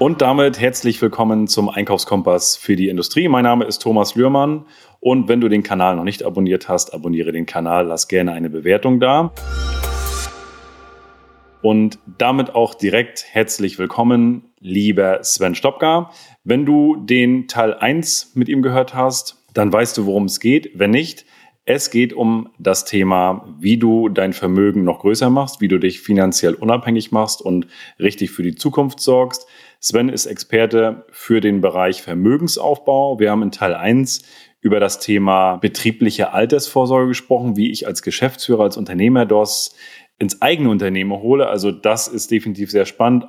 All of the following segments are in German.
Und damit herzlich willkommen zum Einkaufskompass für die Industrie. Mein Name ist Thomas Lührmann und wenn du den Kanal noch nicht abonniert hast, abonniere den Kanal, lass gerne eine Bewertung da. Und damit auch direkt herzlich willkommen, lieber Sven Stopka. Wenn du den Teil 1 mit ihm gehört hast, dann weißt du, worum es geht. Wenn nicht, es geht um das Thema, wie du dein Vermögen noch größer machst, wie du dich finanziell unabhängig machst und richtig für die Zukunft sorgst. Sven ist Experte für den Bereich Vermögensaufbau. Wir haben in Teil 1 über das Thema betriebliche Altersvorsorge gesprochen, wie ich als Geschäftsführer, als Unternehmer DOS ins eigene Unternehmen hole. Also das ist definitiv sehr spannend,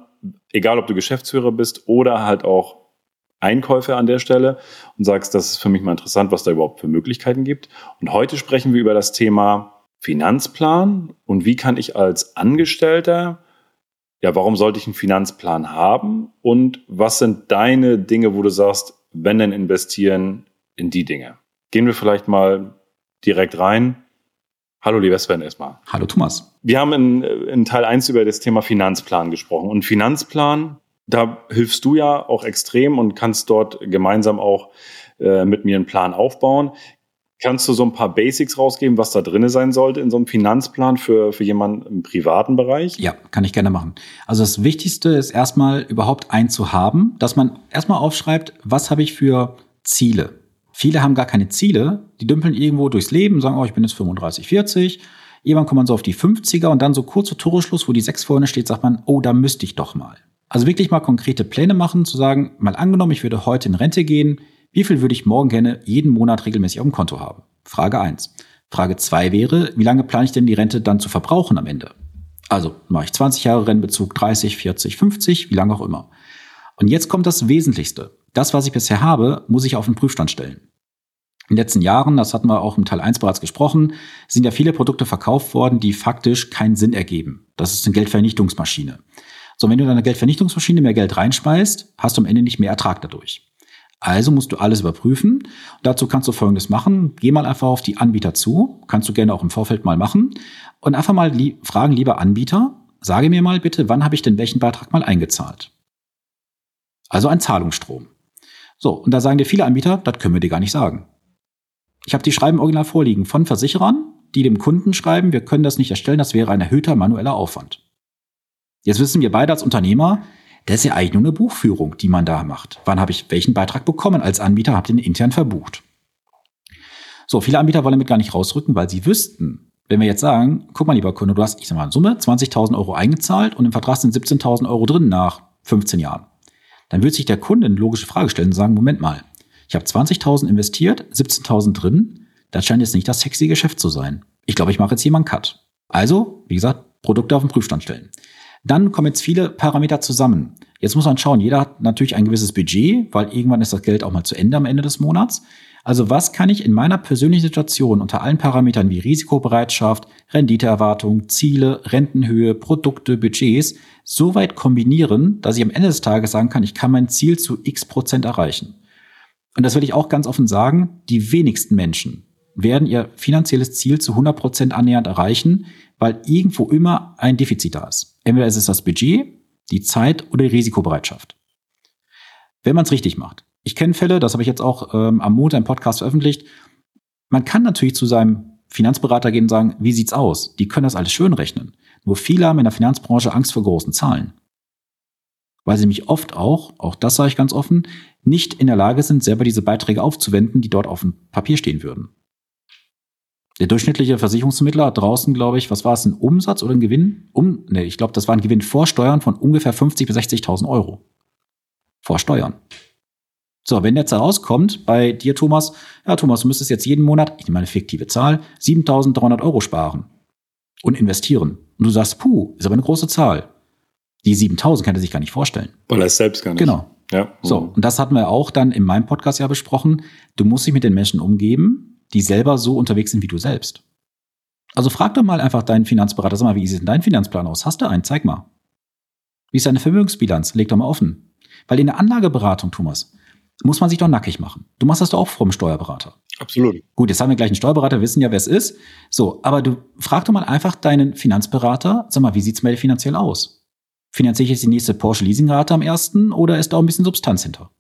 egal ob du Geschäftsführer bist oder halt auch Einkäufer an der Stelle und sagst, das ist für mich mal interessant, was da überhaupt für Möglichkeiten gibt. Und heute sprechen wir über das Thema Finanzplan und wie kann ich als Angestellter ja, warum sollte ich einen Finanzplan haben? Und was sind deine Dinge, wo du sagst, wenn denn investieren in die Dinge? Gehen wir vielleicht mal direkt rein. Hallo, lieber Sven, erstmal. Hallo, Thomas. Wir haben in, in Teil 1 über das Thema Finanzplan gesprochen. Und Finanzplan, da hilfst du ja auch extrem und kannst dort gemeinsam auch äh, mit mir einen Plan aufbauen. Kannst du so ein paar Basics rausgeben, was da drin sein sollte in so einem Finanzplan für, für jemanden im privaten Bereich? Ja, kann ich gerne machen. Also das Wichtigste ist erstmal überhaupt einen zu haben, dass man erstmal aufschreibt, was habe ich für Ziele. Viele haben gar keine Ziele, die dümpeln irgendwo durchs Leben, sagen, oh, ich bin jetzt 35, 40. Irgendwann kommt man so auf die 50er und dann so kurz vor Toreschluss, wo die 6 vorne steht, sagt man, oh, da müsste ich doch mal. Also wirklich mal konkrete Pläne machen, zu sagen, mal angenommen, ich würde heute in Rente gehen, wie viel würde ich morgen gerne jeden Monat regelmäßig auf dem Konto haben? Frage eins. Frage zwei wäre, wie lange plane ich denn die Rente dann zu verbrauchen am Ende? Also mache ich 20 Jahre Rennbezug, 30, 40, 50, wie lange auch immer. Und jetzt kommt das Wesentlichste. Das, was ich bisher habe, muss ich auf den Prüfstand stellen. In den letzten Jahren, das hatten wir auch im Teil 1 bereits gesprochen, sind ja viele Produkte verkauft worden, die faktisch keinen Sinn ergeben. Das ist eine Geldvernichtungsmaschine. So, wenn du in eine Geldvernichtungsmaschine mehr Geld reinspeist, hast du am Ende nicht mehr Ertrag dadurch. Also musst du alles überprüfen. dazu kannst du Folgendes machen. Geh mal einfach auf die Anbieter zu. Kannst du gerne auch im Vorfeld mal machen. Und einfach mal li fragen, lieber Anbieter, sage mir mal bitte, wann habe ich denn welchen Beitrag mal eingezahlt? Also ein Zahlungsstrom. So, und da sagen dir viele Anbieter, das können wir dir gar nicht sagen. Ich habe die Schreiben original vorliegen von Versicherern, die dem Kunden schreiben, wir können das nicht erstellen, das wäre ein erhöhter manueller Aufwand. Jetzt wissen wir beide als Unternehmer, das ist ja eigentlich nur eine Buchführung, die man da macht. Wann habe ich welchen Beitrag bekommen als Anbieter, habe den intern verbucht. So, viele Anbieter wollen damit gar nicht rausrücken, weil sie wüssten, wenn wir jetzt sagen, guck mal, lieber Kunde, du hast, ich sag mal, in Summe 20.000 Euro eingezahlt und im Vertrag sind 17.000 Euro drin nach 15 Jahren. Dann würde sich der Kunde eine logische Frage stellen und sagen, Moment mal, ich habe 20.000 investiert, 17.000 drin, das scheint jetzt nicht das sexy Geschäft zu sein. Ich glaube, ich mache jetzt hier mal einen Cut. Also, wie gesagt, Produkte auf den Prüfstand stellen. Dann kommen jetzt viele Parameter zusammen. Jetzt muss man schauen, jeder hat natürlich ein gewisses Budget, weil irgendwann ist das Geld auch mal zu Ende am Ende des Monats. Also was kann ich in meiner persönlichen Situation unter allen Parametern wie Risikobereitschaft, Renditeerwartung, Ziele, Rentenhöhe, Produkte, Budgets so weit kombinieren, dass ich am Ende des Tages sagen kann, ich kann mein Ziel zu x Prozent erreichen. Und das will ich auch ganz offen sagen, die wenigsten Menschen werden ihr finanzielles Ziel zu 100 Prozent annähernd erreichen, weil irgendwo immer ein Defizit da ist. Entweder ist es das Budget, die Zeit oder die Risikobereitschaft. Wenn man es richtig macht. Ich kenne Fälle, das habe ich jetzt auch ähm, am Montag im Podcast veröffentlicht. Man kann natürlich zu seinem Finanzberater gehen und sagen, wie sieht's aus? Die können das alles schön rechnen. Nur viele haben in der Finanzbranche Angst vor großen Zahlen. Weil sie mich oft auch, auch das sage ich ganz offen, nicht in der Lage sind, selber diese Beiträge aufzuwenden, die dort auf dem Papier stehen würden. Der durchschnittliche Versicherungsvermittler hat draußen, glaube ich, was war es, ein Umsatz oder ein Gewinn? Um, nee, ich glaube, das war ein Gewinn vor Steuern von ungefähr 50.000 bis 60.000 Euro. Vor Steuern. So, wenn jetzt herauskommt bei dir, Thomas, ja, Thomas, du müsstest jetzt jeden Monat, ich nehme eine fiktive Zahl, 7.300 Euro sparen und investieren. Und du sagst, puh, ist aber eine große Zahl. Die 7.000 kann er sich gar nicht vorstellen. Weil er es selbst gar nicht. Genau. Ja. So, und das hatten wir auch dann in meinem Podcast ja besprochen. Du musst dich mit den Menschen umgeben, die selber so unterwegs sind wie du selbst. Also frag doch mal einfach deinen Finanzberater, sag mal, wie sieht denn dein Finanzplan aus? Hast du einen? Zeig mal. Wie ist deine Vermögensbilanz? Leg doch mal offen. Weil in der Anlageberatung, Thomas, muss man sich doch nackig machen. Du machst das doch auch vom Steuerberater. Absolut. Gut, jetzt haben wir gleich einen Steuerberater, wissen ja, wer es ist. So, aber du frag doch mal einfach deinen Finanzberater, sag mal, wie sieht's dir finanziell aus? Finanziere ich jetzt die nächste Porsche Leasingrate am ersten oder ist da auch ein bisschen Substanz hinter?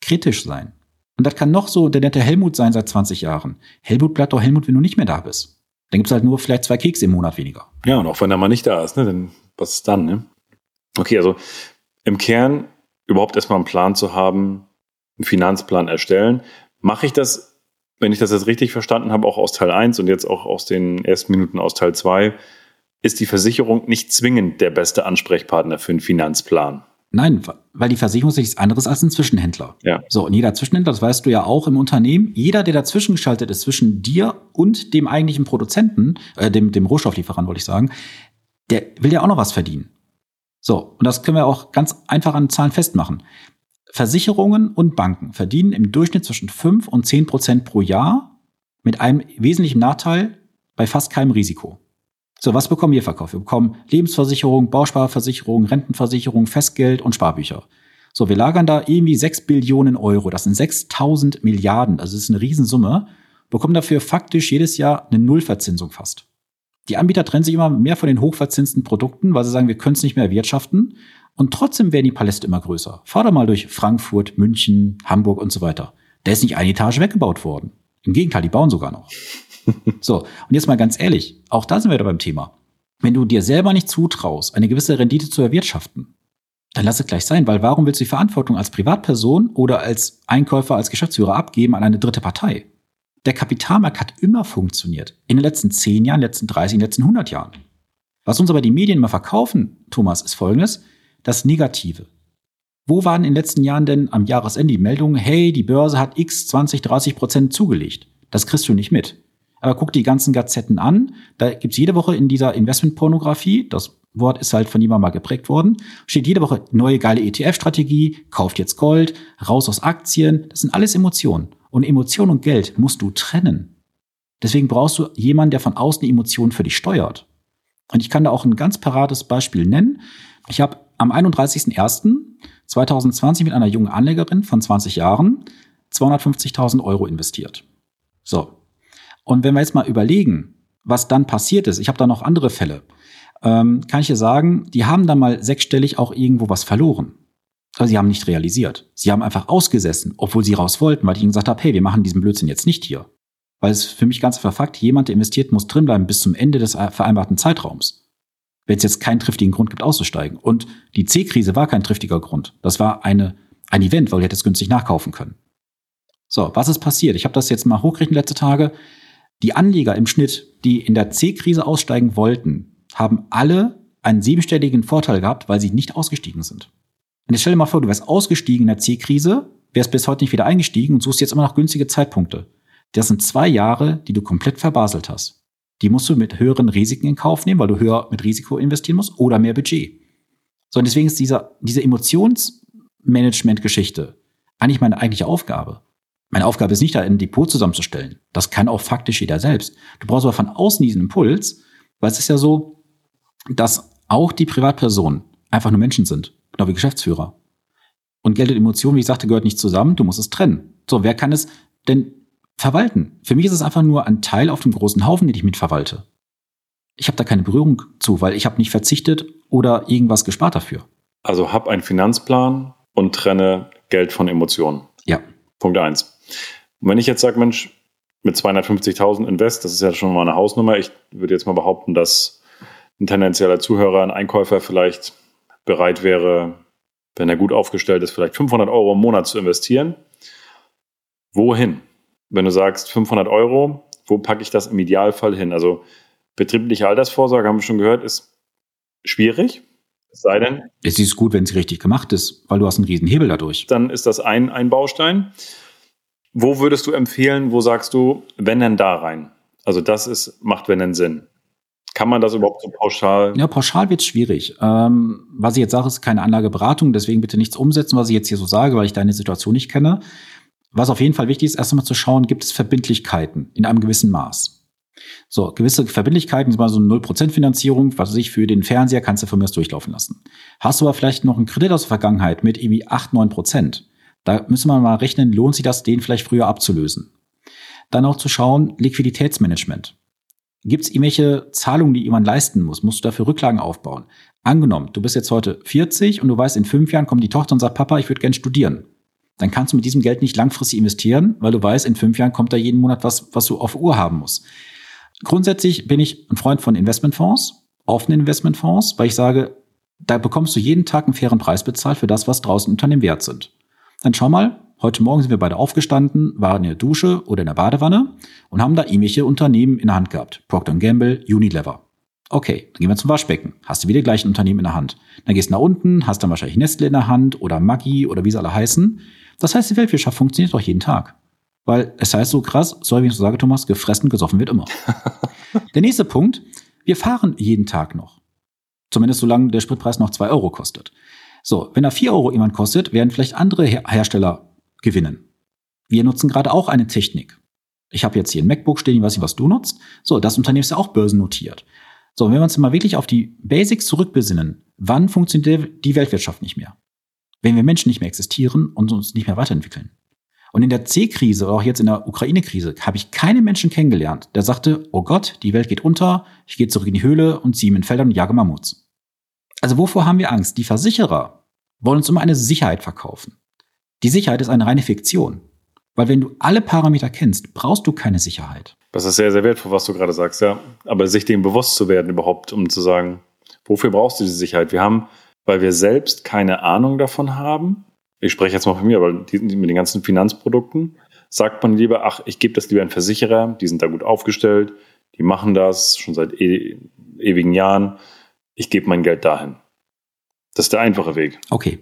Kritisch sein. Und das kann noch so der nette Helmut sein seit 20 Jahren. Helmut bleibt doch Helmut, wenn du nicht mehr da bist. Dann gibt's halt nur vielleicht zwei Kekse im Monat weniger. Ja, und auch wenn er mal nicht da ist, ne, dann was ist dann, ne? Okay, also im Kern überhaupt erstmal einen Plan zu haben, einen Finanzplan erstellen. Mache ich das, wenn ich das jetzt richtig verstanden habe, auch aus Teil 1 und jetzt auch aus den ersten Minuten aus Teil 2, ist die Versicherung nicht zwingend der beste Ansprechpartner für einen Finanzplan. Nein, weil die Versicherung ist nichts anderes als ein Zwischenhändler. Ja. So, und jeder Zwischenhändler, das weißt du ja auch im Unternehmen, jeder, der dazwischen geschaltet ist zwischen dir und dem eigentlichen Produzenten, äh, dem, dem Rohstofflieferant, wollte ich sagen, der will ja auch noch was verdienen. So, und das können wir auch ganz einfach an Zahlen festmachen. Versicherungen und Banken verdienen im Durchschnitt zwischen 5 und 10 Prozent pro Jahr mit einem wesentlichen Nachteil bei fast keinem Risiko. So, was bekommen wir verkauft? Wir bekommen Lebensversicherung, Bausparversicherung, Rentenversicherung, Festgeld und Sparbücher. So, wir lagern da irgendwie 6 Billionen Euro. Das sind 6000 Milliarden. Also das ist eine Riesensumme. Bekommen dafür faktisch jedes Jahr eine Nullverzinsung fast. Die Anbieter trennen sich immer mehr von den hochverzinsten Produkten, weil sie sagen, wir können es nicht mehr erwirtschaften. Und trotzdem werden die Paläste immer größer. Fahr doch mal durch Frankfurt, München, Hamburg und so weiter. Da ist nicht eine Etage weggebaut worden. Im Gegenteil, die bauen sogar noch. so, und jetzt mal ganz ehrlich, auch da sind wir wieder beim Thema. Wenn du dir selber nicht zutraust, eine gewisse Rendite zu erwirtschaften, dann lass es gleich sein, weil warum willst du die Verantwortung als Privatperson oder als Einkäufer, als Geschäftsführer abgeben an eine dritte Partei? Der Kapitalmarkt hat immer funktioniert. In den letzten 10 Jahren, letzten 30, letzten 100 Jahren. Was uns aber die Medien immer verkaufen, Thomas, ist folgendes. Das Negative. Wo waren in den letzten Jahren denn am Jahresende die Meldungen, hey, die Börse hat x 20, 30 Prozent zugelegt? Das kriegst du nicht mit. Aber guck die ganzen Gazetten an. Da gibt's jede Woche in dieser Investmentpornografie, das Wort ist halt von jemandem mal geprägt worden, steht jede Woche neue geile ETF-Strategie, kauft jetzt Gold, raus aus Aktien. Das sind alles Emotionen. Und Emotion und Geld musst du trennen. Deswegen brauchst du jemanden, der von außen Emotionen für dich steuert. Und ich kann da auch ein ganz parates Beispiel nennen. Ich habe am 31.01.2020 mit einer jungen Anlegerin von 20 Jahren 250.000 Euro investiert. So. Und wenn wir jetzt mal überlegen, was dann passiert ist, ich habe da noch andere Fälle, ähm, kann ich dir sagen, die haben da mal sechsstellig auch irgendwo was verloren. Aber sie haben nicht realisiert. Sie haben einfach ausgesessen, obwohl sie raus wollten, weil ich ihnen gesagt habe, hey, wir machen diesen Blödsinn jetzt nicht hier. Weil es für mich ganz einfach Fakt, jemand, der investiert, muss drinbleiben bis zum Ende des vereinbarten Zeitraums. Wenn es jetzt keinen triftigen Grund gibt, auszusteigen. Und die C-Krise war kein triftiger Grund. Das war eine, ein Event, weil ihr hättet es günstig nachkaufen können. So, was ist passiert? Ich habe das jetzt mal hochgerechnet letzte Tage. Die Anleger im Schnitt, die in der C-Krise aussteigen wollten, haben alle einen siebenstelligen Vorteil gehabt, weil sie nicht ausgestiegen sind. Und jetzt stell dir mal vor, du wärst ausgestiegen in der C-Krise, wärst bis heute nicht wieder eingestiegen und suchst jetzt immer noch günstige Zeitpunkte. Das sind zwei Jahre, die du komplett verbaselt hast. Die musst du mit höheren Risiken in Kauf nehmen, weil du höher mit Risiko investieren musst oder mehr Budget. So, und deswegen ist dieser, diese Emotionsmanagement-Geschichte eigentlich meine eigentliche Aufgabe. Meine Aufgabe ist nicht, da ein Depot zusammenzustellen. Das kann auch faktisch jeder selbst. Du brauchst aber von außen diesen Impuls, weil es ist ja so, dass auch die Privatpersonen einfach nur Menschen sind, genau wie Geschäftsführer. Und Geld und Emotionen, wie ich sagte, gehört nicht zusammen, du musst es trennen. So, wer kann es denn verwalten? Für mich ist es einfach nur ein Teil auf dem großen Haufen, den ich mitverwalte. Ich habe da keine Berührung zu, weil ich habe nicht verzichtet oder irgendwas gespart dafür. Also hab einen Finanzplan und trenne Geld von Emotionen. Ja. Punkt eins. Und wenn ich jetzt sage, Mensch, mit 250.000 Invest, das ist ja schon mal eine Hausnummer. Ich würde jetzt mal behaupten, dass ein tendenzieller Zuhörer, ein Einkäufer vielleicht bereit wäre, wenn er gut aufgestellt ist, vielleicht 500 Euro im Monat zu investieren. Wohin? Wenn du sagst 500 Euro, wo packe ich das im Idealfall hin? Also betriebliche Altersvorsorge, haben wir schon gehört, ist schwierig. Es sei denn. Es ist gut, wenn sie richtig gemacht ist, weil du hast einen riesen Hebel dadurch. Dann ist das ein, ein Baustein. Wo würdest du empfehlen, wo sagst du, wenn denn da rein? Also das ist, macht wenn denn Sinn. Kann man das überhaupt so pauschal? Ja, pauschal wird schwierig. Ähm, was ich jetzt sage, ist keine Anlageberatung, deswegen bitte nichts umsetzen, was ich jetzt hier so sage, weil ich deine Situation nicht kenne. Was auf jeden Fall wichtig ist, erst einmal zu schauen, gibt es Verbindlichkeiten in einem gewissen Maß. So, gewisse Verbindlichkeiten, zum Beispiel so eine 0% Finanzierung, was weiß ich, für den Fernseher kannst du von mir aus durchlaufen lassen. Hast du aber vielleicht noch einen Kredit aus der Vergangenheit mit irgendwie 8, 9%, da müssen wir mal rechnen, lohnt sich das, den vielleicht früher abzulösen. Dann auch zu schauen, Liquiditätsmanagement. Gibt es irgendwelche Zahlungen, die jemand leisten muss? Musst du dafür Rücklagen aufbauen? Angenommen, du bist jetzt heute 40 und du weißt, in fünf Jahren kommt die Tochter und sagt, Papa, ich würde gern studieren. Dann kannst du mit diesem Geld nicht langfristig investieren, weil du weißt, in fünf Jahren kommt da jeden Monat was, was du auf Uhr haben musst. Grundsätzlich bin ich ein Freund von Investmentfonds, offenen Investmentfonds, weil ich sage, da bekommst du jeden Tag einen fairen Preis bezahlt für das, was draußen unter dem Wert sind. Dann schau mal, heute Morgen sind wir beide aufgestanden, waren in der Dusche oder in der Badewanne und haben da irgendwelche Unternehmen in der Hand gehabt. Procter Gamble, Unilever. Okay, dann gehen wir zum Waschbecken. Hast du wieder gleich ein Unternehmen in der Hand. Dann gehst du nach unten, hast dann wahrscheinlich Nestle in der Hand oder Maggi oder wie sie alle heißen. Das heißt, die Weltwirtschaft funktioniert doch jeden Tag. Weil es heißt so krass, soll wie ich so sage, Thomas, gefressen, gesoffen wird immer. der nächste Punkt, wir fahren jeden Tag noch. Zumindest solange der Spritpreis noch zwei Euro kostet. So, wenn er vier Euro jemand kostet, werden vielleicht andere Her Hersteller gewinnen. Wir nutzen gerade auch eine Technik. Ich habe jetzt hier ein MacBook stehen, ich weiß nicht, was du nutzt. So, das Unternehmen ist ja auch börsennotiert. So, wenn wir uns mal wirklich auf die Basics zurückbesinnen, wann funktioniert die Weltwirtschaft nicht mehr? Wenn wir Menschen nicht mehr existieren und uns nicht mehr weiterentwickeln. Und in der C-Krise oder auch jetzt in der Ukraine-Krise habe ich keinen Menschen kennengelernt, der sagte, oh Gott, die Welt geht unter, ich gehe zurück in die Höhle und ziehe in Feldern und jage Mammuts. Also wovor haben wir Angst? Die Versicherer wollen uns immer eine Sicherheit verkaufen. Die Sicherheit ist eine reine Fiktion. Weil wenn du alle Parameter kennst, brauchst du keine Sicherheit. Das ist sehr, sehr wertvoll, was du gerade sagst, ja. Aber sich dem bewusst zu werden überhaupt, um zu sagen, wofür brauchst du diese Sicherheit? Wir haben, weil wir selbst keine Ahnung davon haben, ich spreche jetzt mal von mir, aber die, mit den ganzen Finanzprodukten, sagt man lieber, ach, ich gebe das lieber an Versicherer, die sind da gut aufgestellt, die machen das schon seit e ewigen Jahren, ich gebe mein Geld dahin. Das ist der einfache Weg. Okay.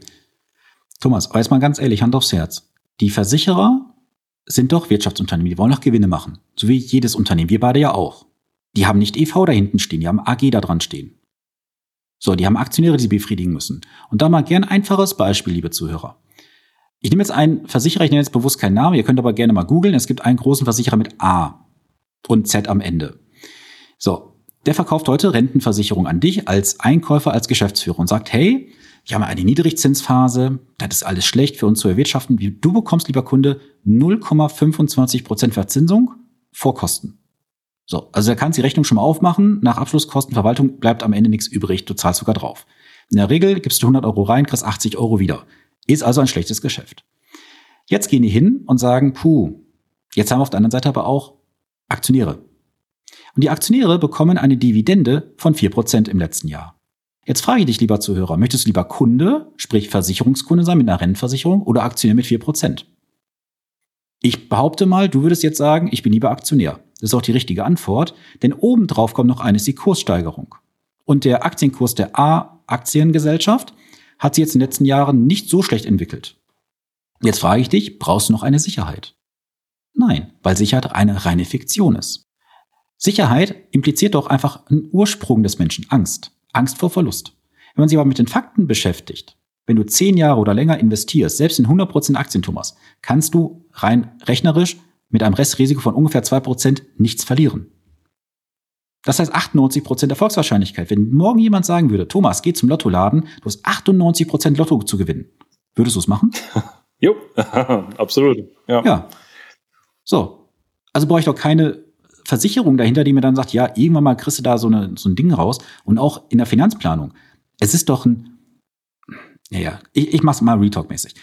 Thomas, weiß mal ganz ehrlich, Hand aufs Herz. Die Versicherer sind doch Wirtschaftsunternehmen, die wollen doch Gewinne machen. So wie jedes Unternehmen, wir beide ja auch. Die haben nicht EV da hinten stehen, die haben AG da dran stehen. So, die haben Aktionäre, die sie befriedigen müssen. Und da mal gern einfaches Beispiel, liebe Zuhörer. Ich nehme jetzt einen Versicherer, ich nenne jetzt bewusst keinen Namen, ihr könnt aber gerne mal googeln. Es gibt einen großen Versicherer mit A und Z am Ende. So, der verkauft heute Rentenversicherung an dich als Einkäufer, als Geschäftsführer und sagt, hey, wir haben eine Niedrigzinsphase, das ist alles schlecht für uns zu erwirtschaften. Du bekommst, lieber Kunde, 0,25 Prozent Verzinsung vor Kosten. So, also kannst du die Rechnung schon mal aufmachen. Nach Abschlusskostenverwaltung bleibt am Ende nichts übrig. Du zahlst sogar drauf. In der Regel gibst du 100 Euro rein, kriegst 80 Euro wieder. Ist also ein schlechtes Geschäft. Jetzt gehen die hin und sagen, puh, jetzt haben wir auf der anderen Seite aber auch Aktionäre. Und die Aktionäre bekommen eine Dividende von 4% im letzten Jahr. Jetzt frage ich dich, lieber Zuhörer, möchtest du lieber Kunde, sprich Versicherungskunde sein mit einer Rentenversicherung oder Aktionär mit 4%? Ich behaupte mal, du würdest jetzt sagen, ich bin lieber Aktionär. Das ist auch die richtige Antwort, denn obendrauf kommt noch eines die Kurssteigerung. Und der Aktienkurs der A-Aktiengesellschaft hat sich jetzt in den letzten Jahren nicht so schlecht entwickelt. Jetzt frage ich dich, brauchst du noch eine Sicherheit? Nein, weil Sicherheit eine reine Fiktion ist. Sicherheit impliziert doch einfach einen Ursprung des Menschen, Angst. Angst vor Verlust. Wenn man sich aber mit den Fakten beschäftigt, wenn du zehn Jahre oder länger investierst, selbst in 100% Aktien, Thomas, kannst du rein rechnerisch mit einem Restrisiko von ungefähr 2% nichts verlieren. Das heißt 98% Erfolgswahrscheinlichkeit. Wenn morgen jemand sagen würde, Thomas, geh zum Lottoladen, du hast 98% Lotto zu gewinnen, würdest du es machen? jo, absolut. Ja. ja. So. Also brauche ich doch keine Versicherung dahinter, die mir dann sagt, ja, irgendwann mal kriegst du da so, eine, so ein Ding raus. Und auch in der Finanzplanung. Es ist doch ein, naja, ich, ich mach's mal Retalk-mäßig.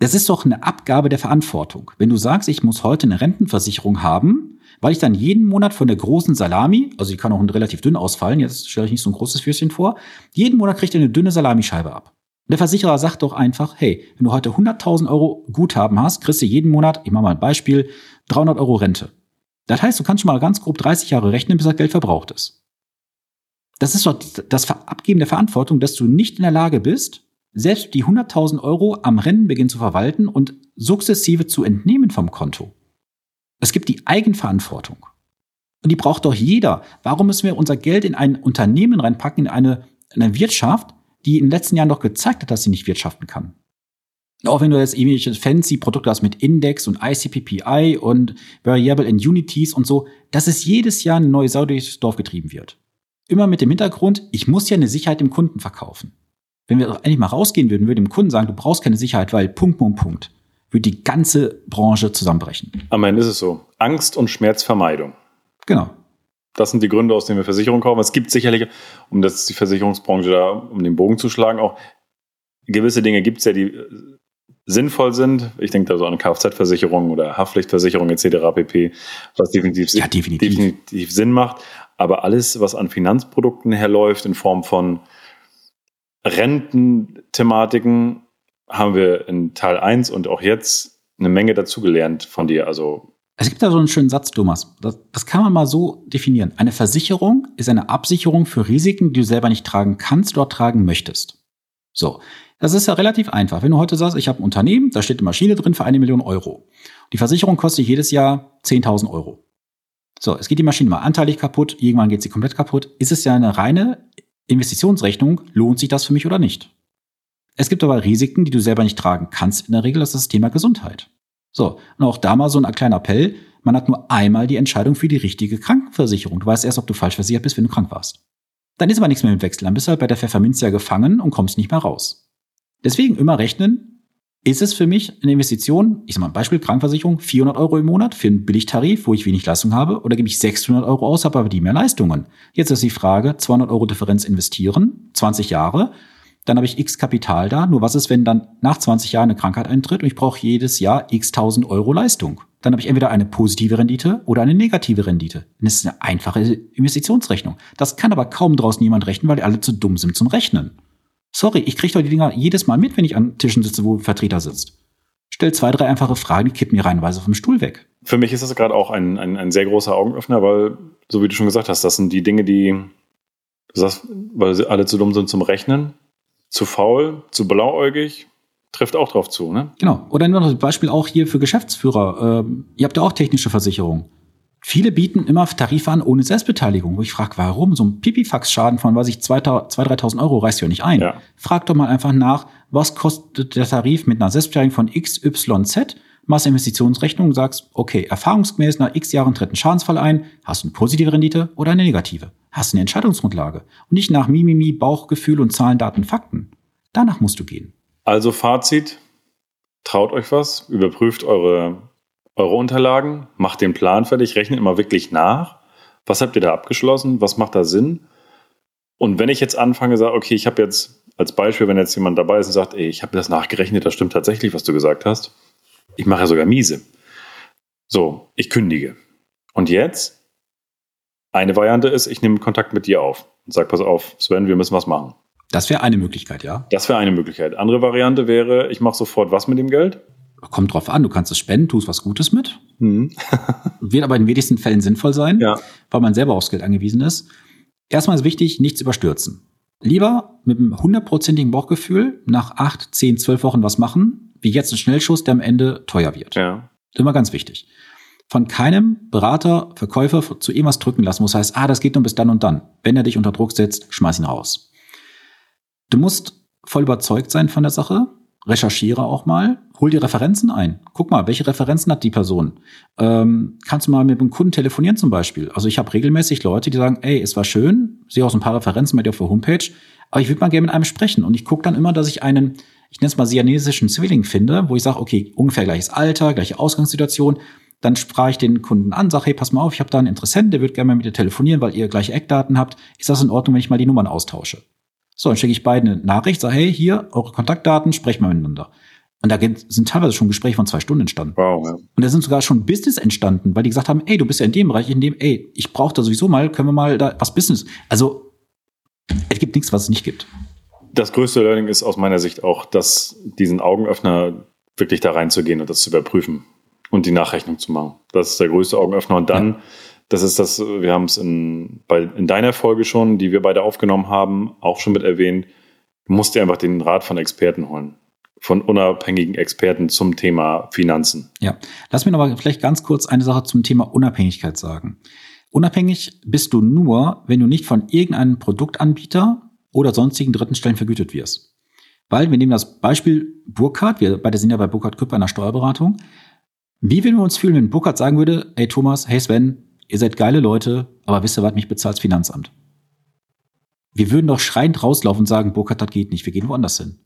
Das ist doch eine Abgabe der Verantwortung. Wenn du sagst, ich muss heute eine Rentenversicherung haben, weil ich dann jeden Monat von der großen Salami, also die kann auch relativ dünn ausfallen, jetzt stelle ich nicht so ein großes Fürstchen vor, jeden Monat kriegt ihr eine dünne Salamischeibe ab. Der Versicherer sagt doch einfach, hey, wenn du heute 100.000 Euro Guthaben hast, kriegst du jeden Monat, ich mache mal ein Beispiel, 300 Euro Rente. Das heißt, du kannst schon mal ganz grob 30 Jahre rechnen, bis das Geld verbraucht ist. Das ist doch das Abgeben der Verantwortung, dass du nicht in der Lage bist, selbst die 100.000 Euro am Rennenbeginn zu verwalten und sukzessive zu entnehmen vom Konto. Es gibt die Eigenverantwortung. Und die braucht doch jeder. Warum müssen wir unser Geld in ein Unternehmen reinpacken, in eine, in eine Wirtschaft, die in den letzten Jahren doch gezeigt hat, dass sie nicht wirtschaften kann? Auch wenn du jetzt irgendwelche fancy Produkte hast mit Index und ICPPI und Variable in Unities und so, dass es jedes Jahr eine neue Sau durchs Dorf getrieben wird. Immer mit dem Hintergrund, ich muss ja eine Sicherheit dem Kunden verkaufen. Wenn wir endlich mal rausgehen würden, würde dem Kunden sagen, du brauchst keine Sicherheit, weil Punkt, Punkt, Punkt, würde die ganze Branche zusammenbrechen. Am Ende ist es so. Angst und Schmerzvermeidung. Genau. das sind die Gründe, aus denen wir Versicherungen kaufen. Es gibt sicherlich, um das die Versicherungsbranche da, um den Bogen zu schlagen, auch gewisse Dinge gibt es ja, die sinnvoll sind. Ich denke da so an Kfz-Versicherung oder Haftpflichtversicherung etc. pp, was definitiv, ja, definitiv. definitiv Sinn macht. Aber alles, was an Finanzprodukten herläuft in Form von Rententhematiken, haben wir in Teil 1 und auch jetzt eine Menge dazugelernt von dir. Also es gibt da so einen schönen Satz, Thomas. Das, das, kann man mal so definieren. Eine Versicherung ist eine Absicherung für Risiken, die du selber nicht tragen kannst oder tragen möchtest. So. Das ist ja relativ einfach. Wenn du heute sagst, ich habe ein Unternehmen, da steht eine Maschine drin für eine Million Euro. Die Versicherung kostet jedes Jahr 10.000 Euro. So, es geht die Maschine mal anteilig kaputt, irgendwann geht sie komplett kaputt. Ist es ja eine reine Investitionsrechnung, lohnt sich das für mich oder nicht? Es gibt aber Risiken, die du selber nicht tragen kannst. In der Regel das ist das Thema Gesundheit. So, und auch da mal so ein kleiner Appell. Man hat nur einmal die Entscheidung für die richtige Krankenversicherung. Du weißt erst, ob du falsch versichert bist, wenn du krank warst. Dann ist aber nichts mehr mit Wechsel. Dann bist du halt bei der Pfefferminzia gefangen und kommst nicht mehr raus. Deswegen immer rechnen. Ist es für mich eine Investition, ich sag mal ein Beispiel, Krankenversicherung, 400 Euro im Monat für einen Billigtarif, wo ich wenig Leistung habe, oder gebe ich 600 Euro aus, habe aber die mehr Leistungen? Jetzt ist die Frage, 200 Euro Differenz investieren, 20 Jahre, dann habe ich x Kapital da. Nur was ist, wenn dann nach 20 Jahren eine Krankheit eintritt und ich brauche jedes Jahr x tausend Euro Leistung? Dann habe ich entweder eine positive Rendite oder eine negative Rendite. Das ist eine einfache Investitionsrechnung. Das kann aber kaum draußen jemand rechnen, weil die alle zu dumm sind zum Rechnen. Sorry, ich kriege doch die Dinger jedes Mal mit, wenn ich an Tischen sitze, wo ein Vertreter sitzt. Stell zwei, drei einfache Fragen, die kippen mir reinweise vom Stuhl weg. Für mich ist das gerade auch ein, ein, ein sehr großer Augenöffner, weil, so wie du schon gesagt hast, das sind die Dinge, die, du sagst, weil sie alle zu dumm sind zum Rechnen zu faul, zu blauäugig, trifft auch drauf zu, ne? Genau. Oder nur das Beispiel auch hier für Geschäftsführer. Ähm, ihr habt ja auch technische Versicherung. Viele bieten immer Tarife an ohne Selbstbeteiligung, wo ich frage, warum? So ein Pipifax-Schaden von, weiß ich, 2.000, 3.000 Euro reißt ja nicht ein. Ja. Frag doch mal einfach nach, was kostet der Tarif mit einer Selbstbeteiligung von XYZ? Machst Investitionsrechnung, sagst, okay, erfahrungsgemäß nach x Jahren tritt ein Schadensfall ein, hast du eine positive Rendite oder eine negative? Hast du eine Entscheidungsgrundlage? Und nicht nach Mimimi, Bauchgefühl und Zahlen, Daten, Fakten. Danach musst du gehen. Also Fazit, traut euch was, überprüft eure, eure Unterlagen, macht den Plan fertig, rechnet immer wirklich nach. Was habt ihr da abgeschlossen? Was macht da Sinn? Und wenn ich jetzt anfange, sage, okay, ich habe jetzt als Beispiel, wenn jetzt jemand dabei ist und sagt, ey, ich habe das nachgerechnet, das stimmt tatsächlich, was du gesagt hast. Ich mache ja sogar miese. So, ich kündige. Und jetzt? Eine Variante ist, ich nehme Kontakt mit dir auf und sage, pass auf, Sven, wir müssen was machen. Das wäre eine Möglichkeit, ja. Das wäre eine Möglichkeit. Andere Variante wäre, ich mache sofort was mit dem Geld. Kommt drauf an, du kannst es spenden, tust was Gutes mit. Mhm. Wird aber in den wenigsten Fällen sinnvoll sein, ja. weil man selber aufs Geld angewiesen ist. Erstmal ist wichtig, nichts überstürzen. Lieber mit einem hundertprozentigen Bauchgefühl nach acht, zehn, zwölf Wochen was machen, wie jetzt ein Schnellschuss, der am Ende teuer wird. Ja. Immer ganz wichtig. Von keinem Berater, Verkäufer zu irgendwas drücken lassen, wo es heißt, ah, das geht nur bis dann und dann. Wenn er dich unter Druck setzt, schmeiß ihn raus. Du musst voll überzeugt sein von der Sache. Recherchiere auch mal. Hol dir Referenzen ein. Guck mal, welche Referenzen hat die Person? Ähm, kannst du mal mit einem Kunden telefonieren zum Beispiel? Also ich habe regelmäßig Leute, die sagen, ey, es war schön, sehe auch so ein paar Referenzen bei dir auf der Homepage, aber ich würde mal gerne mit einem sprechen. Und ich gucke dann immer, dass ich einen ich nenne es mal sianesischen Zwilling finde, wo ich sage, okay, ungefähr gleiches Alter, gleiche Ausgangssituation, dann sprach ich den Kunden an, sage, hey, pass mal auf, ich habe da einen Interessenten, der wird gerne mal mit dir telefonieren, weil ihr gleiche Eckdaten habt. Ist das in Ordnung, wenn ich mal die Nummern austausche? So, dann schicke ich beiden eine Nachricht, sage, hey, hier, eure Kontaktdaten, sprecht mal miteinander. Und da sind teilweise schon Gespräche von zwei Stunden entstanden. Wow, ja. Und da sind sogar schon Business entstanden, weil die gesagt haben, ey, du bist ja in dem Bereich, in dem, ey, ich brauche da sowieso mal, können wir mal da was Business. Also, es gibt nichts, was es nicht gibt das größte Learning ist aus meiner Sicht auch, dass diesen Augenöffner wirklich da reinzugehen und das zu überprüfen und die Nachrechnung zu machen. Das ist der größte Augenöffner. Und dann, ja. Das ist das, wir haben es in, in deiner Folge schon, die wir beide aufgenommen haben, auch schon mit erwähnt, du musst dir einfach den Rat von Experten holen. Von unabhängigen Experten zum Thema Finanzen. Ja, lass mir mal vielleicht ganz kurz eine Sache zum Thema Unabhängigkeit sagen. Unabhängig bist du nur, wenn du nicht von irgendeinem Produktanbieter oder sonstigen dritten Stellen vergütet wirst. Weil wir nehmen das Beispiel Burkhardt, wir beide sind ja bei Burkhardt Küpp einer Steuerberatung. Wie würden wir uns fühlen, wenn Burkhardt sagen würde, hey Thomas, hey Sven, ihr seid geile Leute, aber wisst ihr was, mich bezahlt das Finanzamt. Wir würden doch schreiend rauslaufen und sagen, Burkhardt, das geht nicht, wir gehen woanders hin.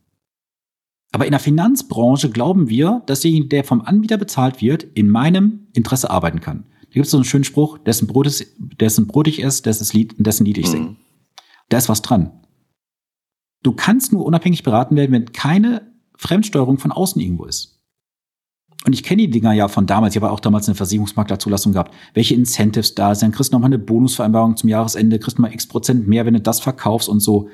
Aber in der Finanzbranche glauben wir, dass derjenige, der vom Anbieter bezahlt wird, in meinem Interesse arbeiten kann. Da gibt es so einen schönen Spruch, dessen Brot, ist, dessen Brot ich esse, dessen Lied, dessen Lied ich Mhm. singe. Da ist was dran. Du kannst nur unabhängig beraten werden, wenn keine Fremdsteuerung von außen irgendwo ist. Und ich kenne die Dinger ja von damals. Ich habe auch damals eine Versicherungsmaklerzulassung gehabt. Welche Incentives da sind. Kriegst du nochmal eine Bonusvereinbarung zum Jahresende, kriegst du mal x Prozent mehr, wenn du das verkaufst und so.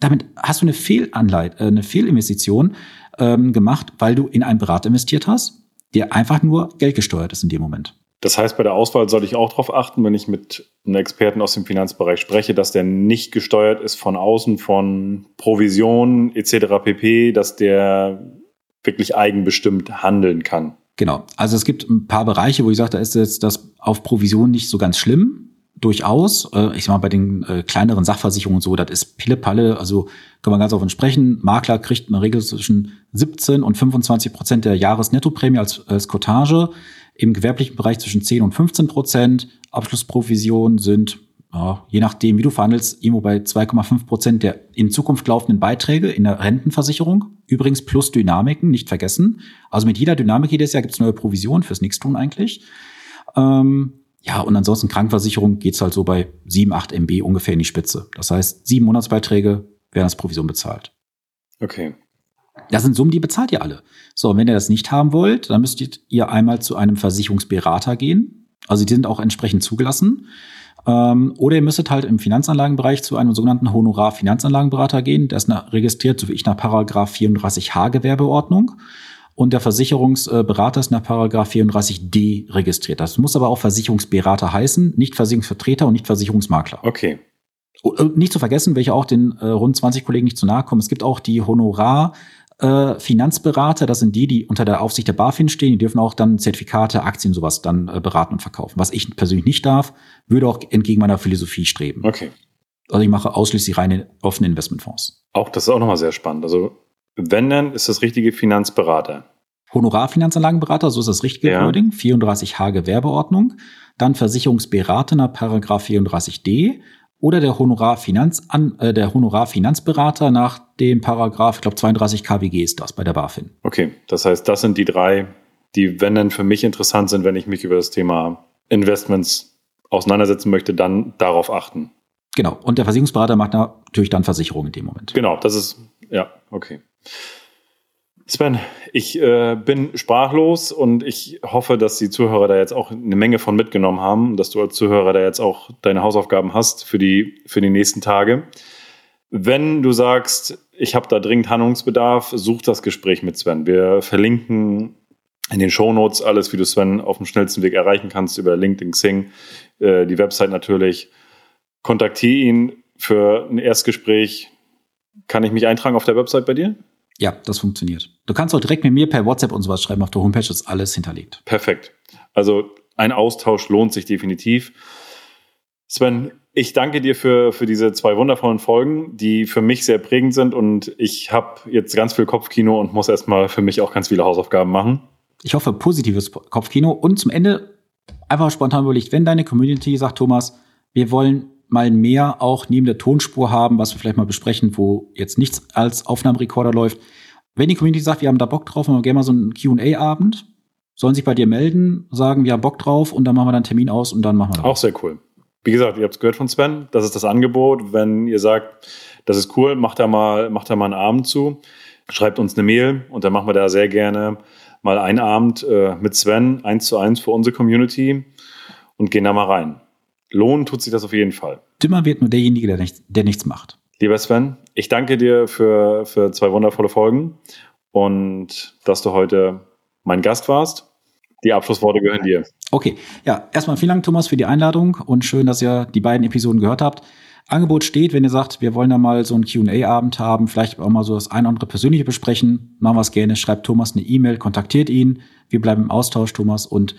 Damit hast du eine Fehlanleit, äh, eine Fehlinvestition ähm, gemacht, weil du in einen Berater investiert hast, der einfach nur Geld gesteuert ist in dem Moment. Das heißt, bei der Auswahl sollte ich auch darauf achten, wenn ich mit einem Experten aus dem Finanzbereich spreche, dass der nicht gesteuert ist von außen, von Provisionen etc. pp, dass der wirklich eigenbestimmt handeln kann. Genau. Also es gibt ein paar Bereiche, wo ich sage, da ist jetzt das auf Provision nicht so ganz schlimm. Durchaus. Äh, Ich sag mal, bei den äh, kleineren Sachversicherungen und so, das ist Pille-Palle. Also kann man ganz offen sprechen. Makler kriegt in der Regel zwischen 17 und 25 Prozent der Jahresnettoprämie als, als Cottage. Im gewerblichen Bereich zwischen 10 und 15 Prozent. Abschlussprovisionen sind, ja, je nachdem, wie du verhandelst, irgendwo bei 2,5 Prozent der in Zukunft laufenden Beiträge in der Rentenversicherung. Übrigens plus Dynamiken, nicht vergessen. Also mit jeder Dynamik jedes Jahr gibt es neue Provisionen fürs Nichtstun eigentlich. Ähm, ja, und ansonsten Krankenversicherung geht's halt so bei 7, 8 MB ungefähr in die Spitze. Das heißt, sieben Monatsbeiträge werden als Provision bezahlt. Okay. Das sind Summen, die bezahlt ihr alle. So, und wenn ihr das nicht haben wollt, dann müsstet ihr einmal zu einem Versicherungsberater gehen. Also die sind auch entsprechend zugelassen. Ähm, oder ihr müsstet halt im Finanzanlagenbereich zu einem sogenannten Honorar-Finanzanlagenberater gehen. Der ist nach, registriert, so wie ich, nach Paragraph 34h Gewerbeordnung. Und der Versicherungsberater ist nach Paragraph 34d registriert. Das muss aber auch Versicherungsberater heißen, nicht Versicherungsvertreter und nicht Versicherungsmakler. Okay. Und nicht zu vergessen, welche auch den äh, rund 20 Kollegen nicht zu nahe kommen. Es gibt auch die Honorar äh, Finanzberater, das sind die, die unter der Aufsicht der BaFin stehen, die dürfen auch dann Zertifikate, Aktien, sowas dann äh, beraten und verkaufen. Was ich persönlich nicht darf, würde auch entgegen meiner Philosophie streben. Okay. Also ich mache ausschließlich reine offene Investmentfonds. Auch das ist auch nochmal sehr spannend. Also, wenn dann ist das richtige Finanzberater. Honorarfinanzanlagenberater, so ist das richtige Ja. Wording, 34h Gewerbeordnung, dann Versicherungsberater nach Paragraph 34d oder der Honorarfinanzan äh, der Honorarfinanzberater nach dem Paragraph, ich glaube 32 KWG ist das bei der BaFin. Okay. Das heißt, das sind die drei, die, wenn dann für mich interessant sind, wenn ich mich über das Thema Investments auseinandersetzen möchte, dann darauf achten. Genau. Und der Versicherungsberater macht natürlich dann Versicherung in dem Moment. Genau, das ist, ja, okay. Sven, ich äh, bin sprachlos und ich hoffe, dass die Zuhörer da jetzt auch eine Menge von mitgenommen haben, dass du als Zuhörer da jetzt auch deine Hausaufgaben hast für die, für die nächsten Tage. Wenn du sagst, ich habe da dringend Handlungsbedarf, such das Gespräch mit Sven. Wir verlinken in den Shownotes alles, wie du Sven auf dem schnellsten Weg erreichen kannst, über LinkedIn, Xing, äh, die Website natürlich. Kontaktiere ihn für ein Erstgespräch. Kann ich mich eintragen auf der Website bei dir? Ja, das funktioniert. Du kannst auch direkt mit mir per WhatsApp und sowas schreiben. Auf der Homepage ist alles hinterlegt. Perfekt. Also ein Austausch lohnt sich definitiv. Sven, ich danke dir für, für diese zwei wundervollen Folgen, die für mich sehr prägend sind und ich habe jetzt ganz viel Kopfkino und muss erstmal für mich auch ganz viele Hausaufgaben machen. Ich hoffe, positives Kopfkino. Und zum Ende einfach spontan überlegt, wenn deine Community sagt, Thomas, wir wollen mal mehr auch neben der Tonspur haben, was wir vielleicht mal besprechen, wo jetzt nichts als Aufnahmerekorder läuft. Wenn die Community sagt, wir haben da Bock drauf, machen wir gerne mal so einen Q&A-Abend, sollen sich bei dir melden, sagen, wir haben Bock drauf und dann machen wir dann einen Termin aus und dann machen wir das. Auch sehr cool. Wie gesagt, ihr habt es gehört von Sven, das ist das Angebot. Wenn ihr sagt, das ist cool, macht da mal, macht da mal einen Abend zu, schreibt uns eine Mail und dann machen wir da sehr gerne mal einen Abend äh, mit Sven, eins zu eins für unsere Community und gehen da mal rein. Lohnen tut sich das auf jeden Fall. Dümmer wird nur derjenige, der, nicht, der nichts macht. Lieber Sven, ich danke dir für, für zwei wundervolle Folgen und dass du heute mein Gast warst. Die Abschlussworte gehören dir. Okay, ja, erstmal vielen Dank, Thomas, für die Einladung und schön, dass ihr die beiden Episoden gehört habt. Angebot steht, wenn ihr sagt, wir wollen da mal so einen QA-Abend haben, vielleicht auch mal so das ein oder andere Persönliche besprechen, machen wir es gerne. Schreibt Thomas eine E-Mail, kontaktiert ihn. Wir bleiben im Austausch, Thomas. Und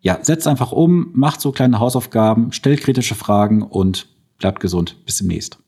ja, setzt einfach um, macht so kleine Hausaufgaben, stellt kritische Fragen und bleibt gesund. Bis demnächst.